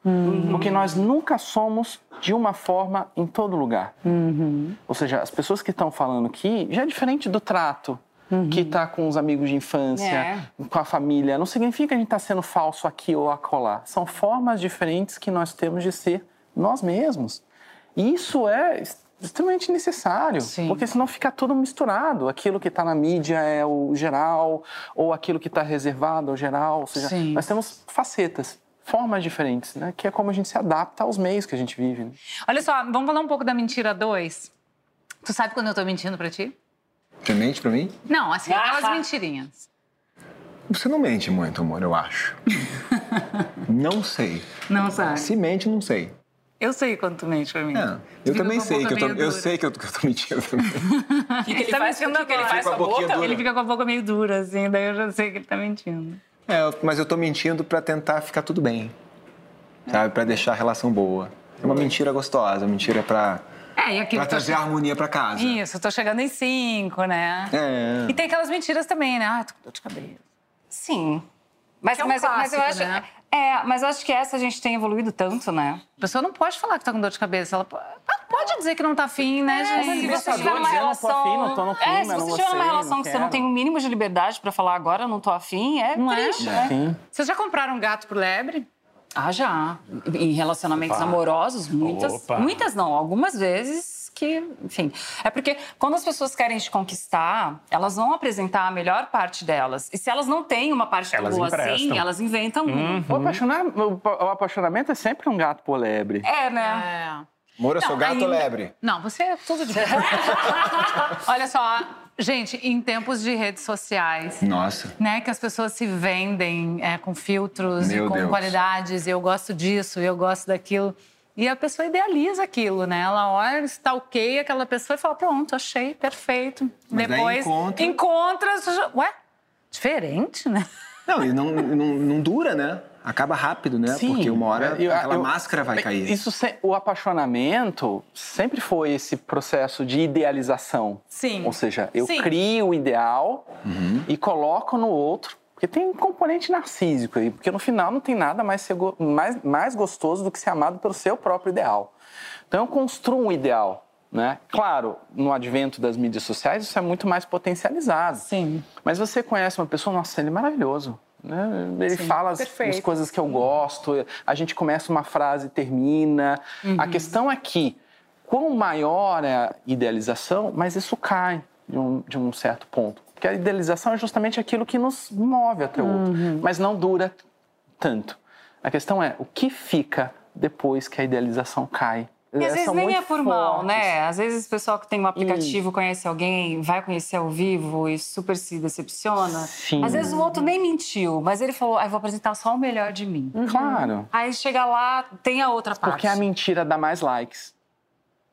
Speaker 5: Porque nós nunca somos de uma forma em todo lugar. Ou seja, as pessoas que estão falando aqui já é diferente do trato que está com os amigos de infância,
Speaker 4: É.
Speaker 5: com a família. Não significa que a gente está sendo falso aqui ou acolá. São formas diferentes que nós temos de ser nós mesmos. E isso é ex- extremamente necessário,
Speaker 2: Sim.
Speaker 5: porque senão fica tudo misturado. Aquilo que está na mídia é o geral, ou aquilo que está reservado é o geral. Ou seja,
Speaker 2: Sim.
Speaker 5: nós temos facetas, formas diferentes, né? que é como a gente se adapta aos meios que a gente vive. né?
Speaker 2: Olha só, vamos falar um pouco da mentira 2? Tu sabe quando eu tô mentindo pra ti?
Speaker 3: Você mente pra mim?
Speaker 2: Não, assim, (laughs) aquelas mentirinhas.
Speaker 3: Você não mente muito, amor, eu acho. (laughs) não sei.
Speaker 2: Não sabe?
Speaker 3: Se mente, não sei.
Speaker 2: Eu sei quando tu mente pra mim.
Speaker 3: É, eu também sei que eu tô, eu sei que eu, que eu tô mentindo também.
Speaker 4: o (laughs) que, que ele
Speaker 2: tá
Speaker 4: faz,
Speaker 2: mentindo
Speaker 4: que, que ele faz com a boca?
Speaker 3: dura.
Speaker 2: Ele fica com a boca meio dura, assim, daí eu já sei que ele tá mentindo.
Speaker 3: É, mas eu tô mentindo pra tentar ficar tudo bem. Sabe? Pra deixar a relação boa. É uma mentira gostosa, mentira pra,
Speaker 2: É, e aquilo
Speaker 3: pra
Speaker 2: tô
Speaker 3: trazer
Speaker 2: che-
Speaker 3: harmonia pra casa.
Speaker 2: Isso, tô chegando em cinco, né?
Speaker 3: É.
Speaker 2: E tem aquelas mentiras também, né? Ah, tô com dor de cabeça.
Speaker 4: Sim. Mas,
Speaker 2: é um
Speaker 4: mas, mas eu
Speaker 2: clássico,
Speaker 4: acho.
Speaker 2: né?
Speaker 4: É, mas eu acho que essa a gente tem evoluído tanto, né?
Speaker 2: A pessoa não pode falar que tá com dor de cabeça. Ela po- ela pode dizer que não tá afim, né,
Speaker 4: É, se
Speaker 2: gente?
Speaker 4: você
Speaker 5: libertador
Speaker 4: tiver numa
Speaker 5: dizer, não tô
Speaker 4: relação.
Speaker 5: afim, não tô no
Speaker 4: é,
Speaker 5: clima,
Speaker 4: se
Speaker 5: não
Speaker 4: você tiver numa
Speaker 5: gostei,
Speaker 4: relação que você não tem o mínimo de liberdade pra falar agora, eu não tô afim, é
Speaker 2: Não é?
Speaker 4: triste, né?
Speaker 5: Sim.
Speaker 2: Vocês já compraram um gato pro lebre?
Speaker 4: Ah, já. Em relacionamentos
Speaker 6: Opa.
Speaker 4: amorosos, muitas.
Speaker 6: Opa.
Speaker 4: Muitas não, algumas vezes que, enfim. É porque quando as pessoas querem te conquistar, elas vão apresentar a melhor parte delas. E se elas não têm uma parte tão
Speaker 6: Elas
Speaker 4: boa assim,
Speaker 6: emprestam.
Speaker 4: elas inventam um.
Speaker 5: O, apaixonar- o- o apaixonamento é sempre um gato por lebre.
Speaker 4: É, né?
Speaker 2: É.
Speaker 3: Amor, eu sou
Speaker 2: Não,
Speaker 3: gato
Speaker 2: ainda-
Speaker 3: lebre?
Speaker 2: Não, você é tudo de (laughs) Olha só, gente, em tempos de redes sociais,
Speaker 3: Nossa.
Speaker 2: né, que as pessoas se vendem é, com filtros
Speaker 3: Meu
Speaker 2: e com
Speaker 3: Deus.
Speaker 2: qualidades, eu gosto disso, eu gosto daquilo. E a pessoa idealiza aquilo, né? Ela olha, stalkeia aquela pessoa e fala: pronto, achei, perfeito.
Speaker 3: Mas
Speaker 2: Depois
Speaker 3: encontra-
Speaker 2: encontra. Ué, diferente, né?
Speaker 3: Não, e não, não, não dura, né? Acaba rápido, né? Porque uma hora
Speaker 5: Eu-
Speaker 3: aquela
Speaker 5: eu-
Speaker 3: máscara vai cair.
Speaker 5: Isso, se- o apaixonamento sempre foi esse processo de idealização.
Speaker 2: Sim.
Speaker 5: Ou seja, eu
Speaker 2: Sim.
Speaker 5: crio o ideal e coloco no outro. Porque tem um componente narcísico aí, porque no final não tem nada mais, mais, mais gostoso do que ser amado pelo seu próprio ideal. Então eu construo um ideal. Né? Claro, no advento das mídias sociais isso é muito mais potencializado.
Speaker 2: Sim.
Speaker 5: Mas você conhece uma pessoa, nossa, ele é maravilhoso. Né? Ele
Speaker 2: Sim,
Speaker 5: fala as, as coisas que eu gosto, a gente começa uma frase e termina.
Speaker 2: Uhum.
Speaker 5: A questão é que, quão maior é a idealização, mas isso cai de um, de um certo ponto. Porque a idealização é justamente aquilo que nos move até o outro,
Speaker 2: Uhum.
Speaker 5: mas não dura tanto. A questão é o que fica depois que a idealização cai.
Speaker 4: E às vezes nem é por mal,
Speaker 5: fortes.
Speaker 4: né? Às vezes o pessoal que tem um aplicativo conhece alguém, vai conhecer ao vivo e super se decepciona.
Speaker 5: Sim.
Speaker 4: Às vezes o outro nem mentiu, mas ele falou, ah, vou apresentar só o melhor de mim.
Speaker 5: Claro.
Speaker 4: Aí chega lá, tem a outra parte.
Speaker 5: Porque a mentira dá mais likes.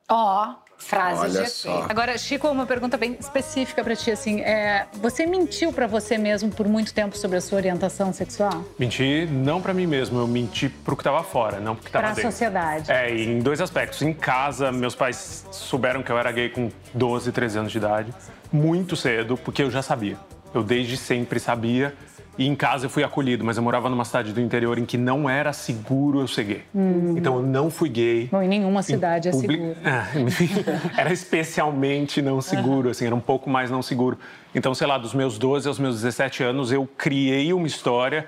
Speaker 2: Ó, frase
Speaker 3: Olha
Speaker 2: de
Speaker 3: só.
Speaker 2: efeito. Agora, Chico, uma pergunta bem específica pra ti, assim, é, você mentiu pra você mesmo por muito tempo sobre a sua orientação sexual?
Speaker 6: Menti não pra mim mesmo, eu menti pro que tava fora, não pro que tava
Speaker 2: Pra
Speaker 6: dentro.
Speaker 2: sociedade.
Speaker 6: É, e em dois aspectos. Em casa, meus pais souberam que eu era gay com 12, 13 anos de idade, muito cedo, porque eu já sabia. Eu desde sempre sabia. E em casa eu fui acolhido, mas eu morava numa cidade do interior em que não era seguro eu ser gay. Então eu não fui gay.
Speaker 2: Bom, em nenhuma cidade é
Speaker 6: Publi-
Speaker 2: seguro.
Speaker 6: É, (laughs) era especialmente não seguro, assim, era um pouco mais não seguro. Então, sei lá, dos meus 12 aos meus 17 anos, eu criei uma história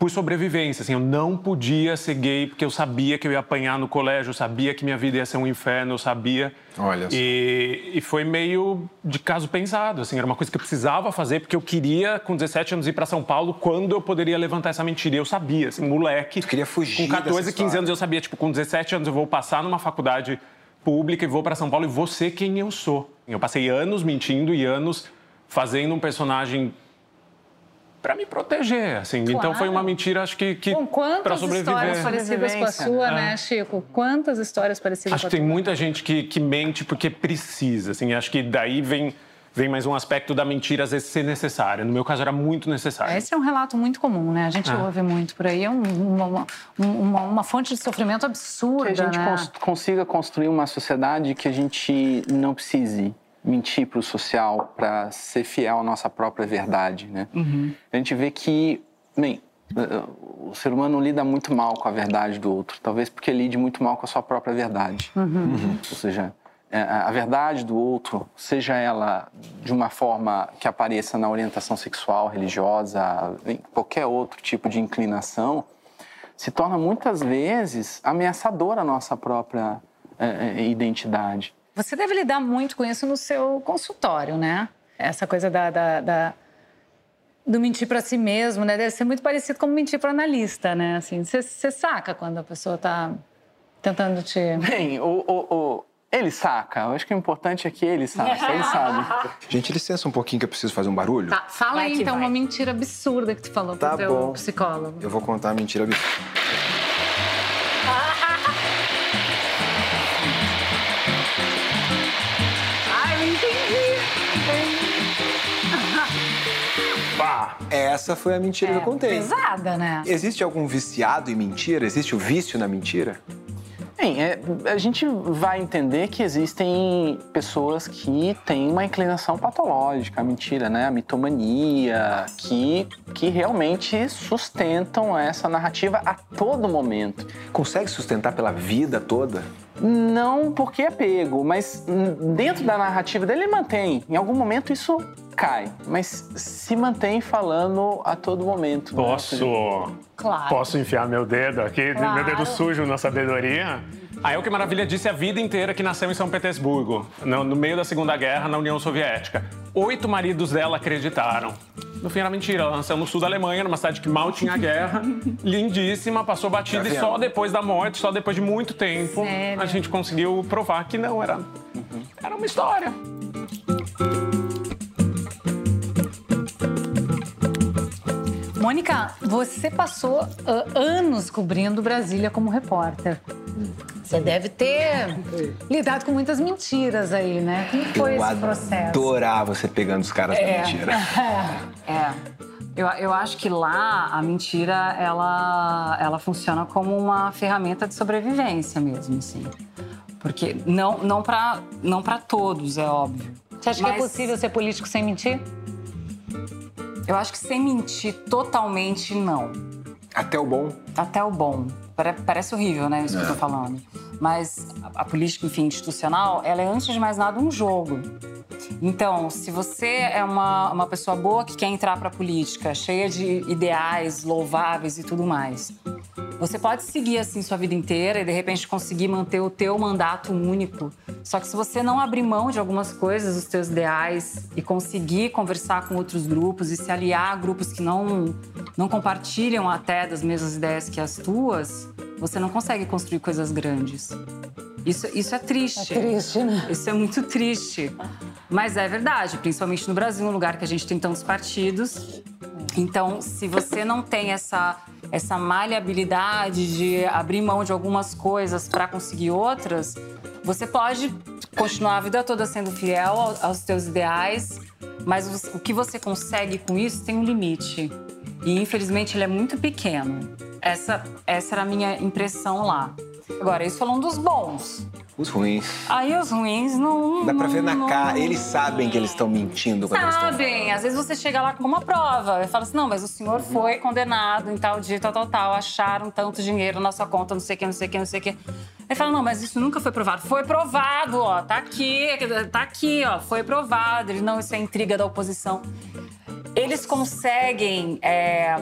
Speaker 6: por sobrevivência, assim, eu não podia ser gay porque eu sabia que eu ia apanhar no colégio, eu sabia que minha vida ia ser um inferno, eu sabia.
Speaker 3: Olha só.
Speaker 6: E, e foi meio de caso pensado, assim, era uma coisa que eu precisava fazer porque eu queria, com 17 anos, ir para São Paulo quando eu poderia levantar essa mentira. E eu sabia, assim, moleque.
Speaker 3: Tu queria fugir
Speaker 6: Com 14,
Speaker 3: dessa
Speaker 6: 15
Speaker 3: história.
Speaker 6: anos eu sabia, tipo, com 17 anos eu vou passar numa faculdade pública e vou para São Paulo e vou ser quem eu sou. Eu passei anos mentindo e anos fazendo um personagem para me proteger, assim. Então foi uma mentira, acho que, que para
Speaker 2: quantas histórias
Speaker 6: sobreviver.
Speaker 2: parecidas com a sua,
Speaker 6: né?
Speaker 2: né, Chico? Quantas histórias parecidas
Speaker 6: Acho
Speaker 2: com
Speaker 6: que
Speaker 2: a
Speaker 6: tem
Speaker 2: tua?
Speaker 6: muita gente que, que mente porque precisa, assim. Acho que daí vem, vem mais um aspecto da mentira às vezes ser necessária. No meu caso era muito necessário.
Speaker 2: Esse é um relato muito comum, né? A gente ouve muito por aí. É um- uma, uma, uma- uma fonte de sofrimento absurda,
Speaker 5: que a gente
Speaker 2: né?
Speaker 5: cons- consiga construir uma sociedade que a gente não precise mentir para o social para ser fiel à nossa própria verdade, né? A gente vê que, bem, eh, o ser humano lida muito mal com a verdade do outro, talvez porque lide muito mal com a sua própria verdade. Ou seja, eh, a verdade do outro, seja ela de uma forma que apareça na orientação sexual, religiosa, em qualquer outro tipo de inclinação, se torna muitas vezes ameaçadora à nossa própria eh, eh, identidade.
Speaker 2: Você deve lidar muito com isso no seu consultório, né? Essa coisa da, da- da- do mentir para si mesmo, né? Deve ser muito parecido com mentir para analista, né? Assim, você você saca quando a pessoa tá tentando te...
Speaker 5: Bem, o, o- o- ele saca. Eu acho que o importante é que ele saca, (laughs) ele sabe.
Speaker 3: Gente, licença um pouquinho que eu preciso fazer um barulho.
Speaker 2: Tá, fala
Speaker 4: Vai
Speaker 2: aí então
Speaker 4: vai.
Speaker 2: uma mentira absurda que tu falou
Speaker 3: Tá
Speaker 2: pro teu
Speaker 3: bom.
Speaker 2: psicólogo.
Speaker 3: Eu vou contar a mentira absurda. Essa foi a mentira que eu contei.
Speaker 2: Pesada, né?
Speaker 3: Existe algum viciado em mentira? Existe o vício na mentira?
Speaker 5: Bem, é, a gente vai entender que existem pessoas que têm uma inclinação patológica, a mentira, né? A mitomania, que, que realmente sustentam essa narrativa a todo momento.
Speaker 3: Consegue sustentar pela vida toda?
Speaker 5: Não porque é pego, mas dentro da narrativa dele ele mantém. Em algum momento isso cai, mas se mantém falando a todo momento. né?
Speaker 6: Posso.
Speaker 2: Claro.
Speaker 6: Posso enfiar meu dedo aqui,
Speaker 2: Claro.
Speaker 6: meu dedo sujo na sabedoria? A El Que Maravilha disse a vida inteira que nasceu em São Petersburgo, no, no meio da Segunda Guerra, na União Soviética. Oito maridos dela acreditaram. No fim era mentira, ela nasceu no sul da Alemanha, numa cidade que mal tinha guerra. (laughs) Lindíssima, passou batida e só depois da morte, só depois de muito tempo,
Speaker 2: Sério?
Speaker 6: a gente conseguiu provar que não, era, era uma história.
Speaker 2: Mônica, você passou ah, anos cobrindo Brasília como repórter. Você deve ter (laughs) lidado com muitas mentiras aí, né? Como foi
Speaker 3: eu
Speaker 2: esse processo?
Speaker 3: adorava você pegando os caras da mentira. (laughs)
Speaker 4: É. Eu, eu acho que lá a mentira ela, ela funciona como uma ferramenta de sobrevivência mesmo, assim. Porque não, não para não pra todos, é óbvio.
Speaker 2: Você acha que é
Speaker 4: Mas-
Speaker 2: possível ser político sem mentir?
Speaker 4: Eu acho que sem mentir totalmente, não.
Speaker 3: Até o bom.
Speaker 4: Até o bom. Pare- Parece horrível, né, isso que eu tô falando. Mas a, a política, enfim, institucional, ela é, antes de mais nada, um jogo. Então, se você é uma, uma pessoa boa que quer entrar pra política, cheia de ideais louváveis e tudo mais, você pode seguir assim sua vida inteira e de repente conseguir manter o teu mandato único. Só que se você não abrir mão de algumas coisas, dos teus ideais e conseguir conversar com outros grupos e se aliar a grupos que não não compartilham até das mesmas ideias que as tuas, você não consegue construir coisas grandes. Isso, isso é triste.
Speaker 2: É triste, né?
Speaker 4: Isso é muito triste. Mas é verdade, principalmente no Brasil, um lugar que a gente tem tantos partidos. Então, se você não tem essa, essa maleabilidade de abrir mão de algumas coisas para conseguir outras, você pode continuar a vida toda sendo fiel ao- aos seus ideais, mas o- o que você consegue com isso tem um limite. E infelizmente ele é muito pequeno. Essa, essa era a minha impressão lá. Agora, isso falando dos bons.
Speaker 3: Os ruins.
Speaker 4: Aí os ruins não.
Speaker 3: Dá pra ver na
Speaker 4: não-
Speaker 3: cara. Eles sabem que eles estão mentindo quando eles estão
Speaker 4: Sabem, às vezes você chega lá com uma prova e fala assim: não, mas o senhor foi condenado em tal dia, tal, tal, tal, acharam tanto dinheiro na sua conta, não sei o que, não sei o que, não sei o que. Aí fala: não, mas isso nunca foi provado. Foi provado, ó, tá aqui, tá aqui, ó, foi provado. Ele, não, isso é intriga da oposição. Eles conseguem é,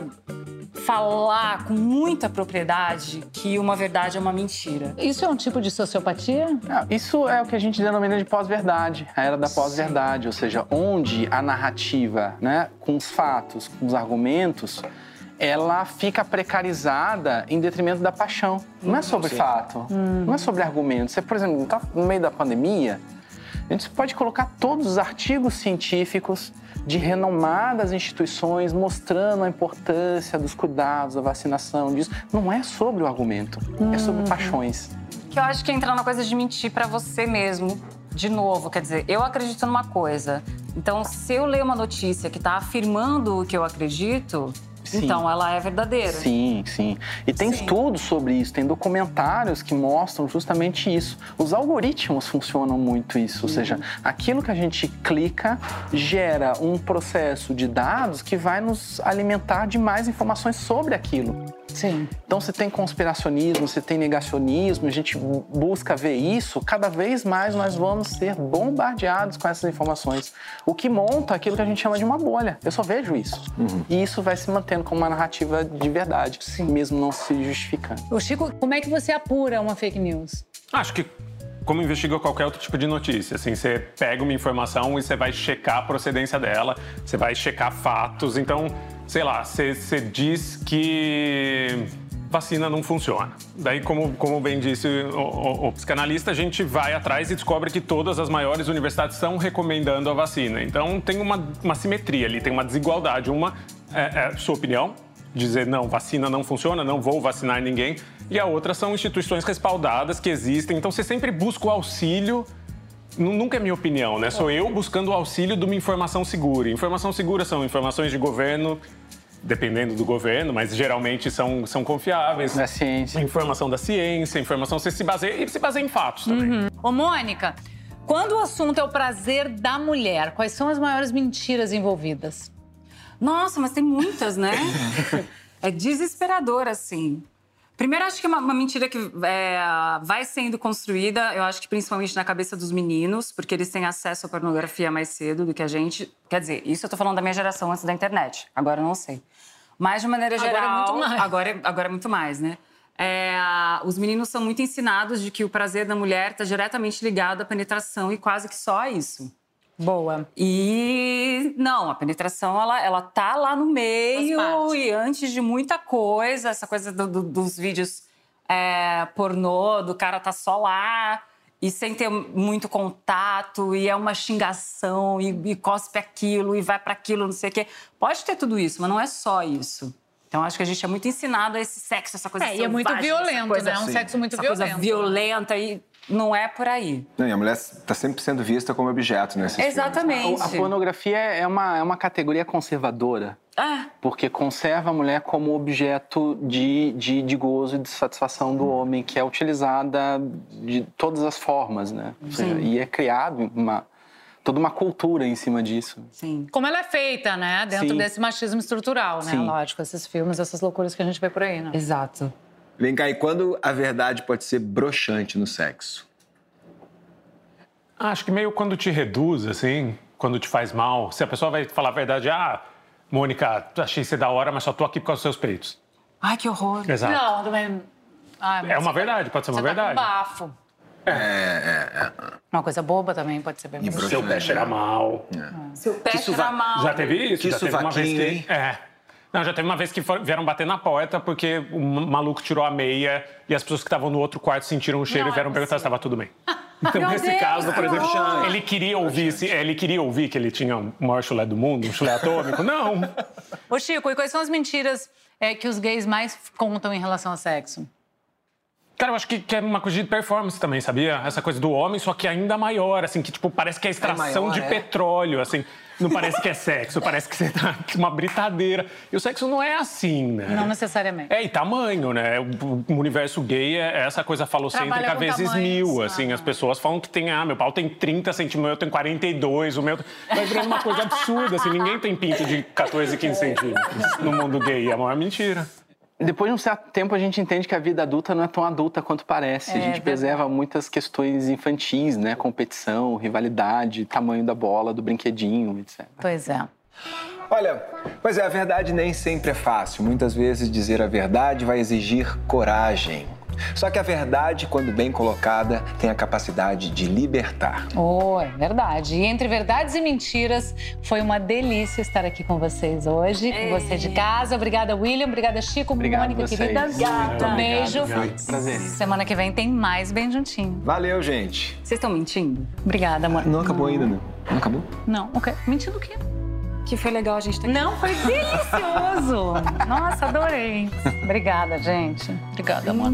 Speaker 4: falar com muita propriedade que uma verdade é uma mentira.
Speaker 2: Isso é um tipo de sociopatia?
Speaker 5: Ah, Isso é o que a gente denomina de pós-verdade, a era da pós-verdade, ou seja, onde a narrativa, né, com os fatos, com os argumentos, ela fica precarizada em detrimento da paixão. Não é sobre fato, não é sobre argumentos. Você, por exemplo, tá no meio da pandemia, a gente pode colocar todos os artigos científicos de renomadas instituições mostrando a importância dos cuidados, da vacinação, disso. Não é sobre o argumento, é sobre paixões.
Speaker 4: Que eu acho que entra na coisa de mentir pra você mesmo. De novo, quer dizer, eu acredito numa coisa. Então, se eu ler uma notícia que tá afirmando o que eu acredito,
Speaker 5: Sim.
Speaker 4: então ela é verdadeira.
Speaker 5: Sim, sim. E tem
Speaker 4: Sim.
Speaker 5: estudos sobre isso, tem documentários que mostram justamente isso. Os algoritmos funcionam muito isso, ou seja, aquilo que a gente clica gera um processo de dados que vai nos alimentar de mais informações sobre aquilo.
Speaker 2: Sim.
Speaker 5: Então, se tem conspiracionismo, se tem negacionismo, a gente bu- busca ver isso, cada vez mais nós vamos ser bombardeados com essas informações. O que monta aquilo que a gente chama de uma bolha. Eu só vejo isso. E isso vai se mantendo como uma narrativa de verdade, mesmo não se justificando.
Speaker 2: O Chico, como é que você apura uma fake news?
Speaker 6: Acho que como investiga qualquer outro tipo de notícia, assim, você pega uma informação e você vai checar a procedência dela, você vai checar fatos. Então, sei lá, você, diz que vacina não funciona. Daí, como, como bem disse o, o- o psicanalista, a gente vai atrás e descobre que todas as maiores universidades estão recomendando a vacina. Então, tem uma, uma simetria ali, tem uma desigualdade. Uma é, é sua opinião, dizer não, vacina não funciona, não vou vacinar ninguém. E a outra são instituições respaldadas que existem. Então você sempre busca o auxílio. Nu- Nunca é minha opinião, né? Sou eu buscando o auxílio de uma informação segura. Informação segura são informações de governo, dependendo do governo, mas geralmente são, são confiáveis.
Speaker 5: Da ciência.
Speaker 6: Informação da ciência, informação você se baseia e se baseia em fatos também.
Speaker 2: Ô, Mônica, quando o assunto é o prazer da mulher, quais são as maiores mentiras envolvidas?
Speaker 4: Nossa, mas tem muitas, né? (laughs) é desesperador, assim. Primeiro, acho que é uma, uma mentira que é, vai sendo construída, eu acho que principalmente na cabeça dos meninos, porque eles têm acesso à pornografia mais cedo do que a gente. Quer dizer, isso eu tô falando da minha geração antes da internet. Agora eu não sei. Mas, de maneira
Speaker 2: Agora é
Speaker 4: geral.
Speaker 2: muito mais.
Speaker 4: Agora, é- agora é muito mais, né? É, os meninos são muito ensinados de que o prazer da mulher está diretamente ligado à penetração e quase que só a isso.
Speaker 2: Boa.
Speaker 4: E não, a penetração ela, ela tá lá no meio e antes de muita coisa, essa coisa do- do- dos vídeos é, pornô, do cara tá só lá e sem ter muito contato, e é uma xingação, e, e cospe aquilo, e vai para aquilo, não sei o quê. Pode ter tudo isso, mas não é só isso. Então acho que a gente é muito ensinado a esse sexo, essa coisa
Speaker 2: É, e é muito violento,
Speaker 4: coisa-
Speaker 2: né? É um sexo muito
Speaker 4: essa
Speaker 2: violento.
Speaker 4: coisa violenta e não é por aí.
Speaker 3: Não, e a mulher está sempre sendo vista como objeto nesses filmes.
Speaker 4: Exatamente.
Speaker 5: A pornografia é uma, é uma categoria conservadora.
Speaker 4: É.
Speaker 5: Porque conserva a mulher como objeto de, de, de gozo e de satisfação do homem, que é utilizada de todas as formas, né? Seja, e é criado uma, toda uma cultura em cima disso.
Speaker 4: Sim.
Speaker 2: Como ela é feita, né? Dentro
Speaker 5: Sim.
Speaker 2: desse machismo estrutural, né?
Speaker 5: Sim.
Speaker 2: Lógico, esses filmes, essas loucuras que a gente vê por aí, né?
Speaker 4: Exato.
Speaker 3: Vem cá, e quando a verdade pode ser broxante no sexo?
Speaker 6: Acho que meio quando te reduz, assim, quando te faz mal. Se a pessoa vai falar a verdade, ah, Mônica, achei você da hora, mas só tô aqui por causa dos seus peitos.
Speaker 4: Ai, que horror.
Speaker 6: Exato.
Speaker 2: Não, também. Ai, mas
Speaker 6: É uma
Speaker 2: você-
Speaker 6: verdade, pode ser uma
Speaker 2: você tá com
Speaker 6: verdade.
Speaker 2: bafo. Uma coisa boba também pode ser bem
Speaker 3: E
Speaker 2: broxante.
Speaker 6: Seu pé cheira mal.
Speaker 4: Seu pé cheira
Speaker 3: suva-
Speaker 4: mal.
Speaker 6: Já teve isso?
Speaker 3: Que
Speaker 6: já teve uma vez que...
Speaker 3: hein?
Speaker 6: É. Não, já teve uma vez que vieram bater na porta porque o maluco tirou a meia e as pessoas que estavam no outro quarto sentiram o cheiro
Speaker 2: Não
Speaker 6: e vieram
Speaker 2: é
Speaker 6: perguntar se estava tudo bem. (laughs) Então,
Speaker 4: Meu
Speaker 6: nesse
Speaker 4: Deus,
Speaker 6: caso, por exemplo,
Speaker 4: horror!
Speaker 6: ele queria ouvir, se- ele queria ouvir que ele tinha o maior chulé do mundo, um chulé atômico. (laughs) Não.
Speaker 2: Ô, Chico, e quais são as mentiras é, que os gays mais contam em relação ao sexo?
Speaker 6: Cara, eu acho que, que é uma coisa de performance também, sabia? Essa coisa do homem, só que ainda maior, assim, que tipo, parece que é extração
Speaker 5: maior,
Speaker 6: de
Speaker 5: é?
Speaker 6: petróleo, assim. Não parece que é sexo, parece que você tá (laughs) uma britadeira. E o sexo não é assim, né?
Speaker 2: Não necessariamente.
Speaker 6: É, e tamanho, né? O o universo gay é essa coisa falocêntrica vezes
Speaker 2: tamanhos,
Speaker 6: mil,
Speaker 2: ah.
Speaker 6: assim. As pessoas falam que tem, ah, meu pau tem 30 centímetros, o meu tem 42, o meu... Vai virando uma coisa absurda, assim. Ninguém tem pinto de 14, 15 centímetros no mundo gay. É a maior mentira.
Speaker 5: Depois de um certo tempo, a gente entende que a vida adulta não é tão adulta quanto parece. a gente
Speaker 2: verdade.
Speaker 5: preserva muitas questões infantis, né? Competição, rivalidade, tamanho da bola, do brinquedinho, etc.
Speaker 2: Pois é.
Speaker 3: Olha, pois é, a verdade nem sempre é fácil. Muitas vezes dizer a verdade vai exigir coragem. Só que a verdade, quando bem colocada, tem a capacidade de libertar.
Speaker 2: Oh, é verdade. E entre verdades e mentiras, foi uma delícia estar aqui com vocês hoje, com você de casa. Obrigada, William. Obrigada, Chico,
Speaker 5: Obrigado
Speaker 2: Mônica,
Speaker 5: vocês.
Speaker 2: querida.
Speaker 5: Obrigado.
Speaker 2: Um beijo.
Speaker 6: Obrigado.
Speaker 5: Prazer.
Speaker 2: Semana que vem tem mais Bem Juntinho.
Speaker 3: Valeu, gente.
Speaker 4: Vocês estão mentindo?
Speaker 2: Obrigada, amor.
Speaker 3: Não acabou ainda, não. Não acabou?
Speaker 2: Não, ok. Mentindo o quê?
Speaker 4: Que foi legal a gente estar aqui.
Speaker 2: Não, foi delicioso. (laughs) Nossa, adorei. Obrigada, gente. Obrigada, amor.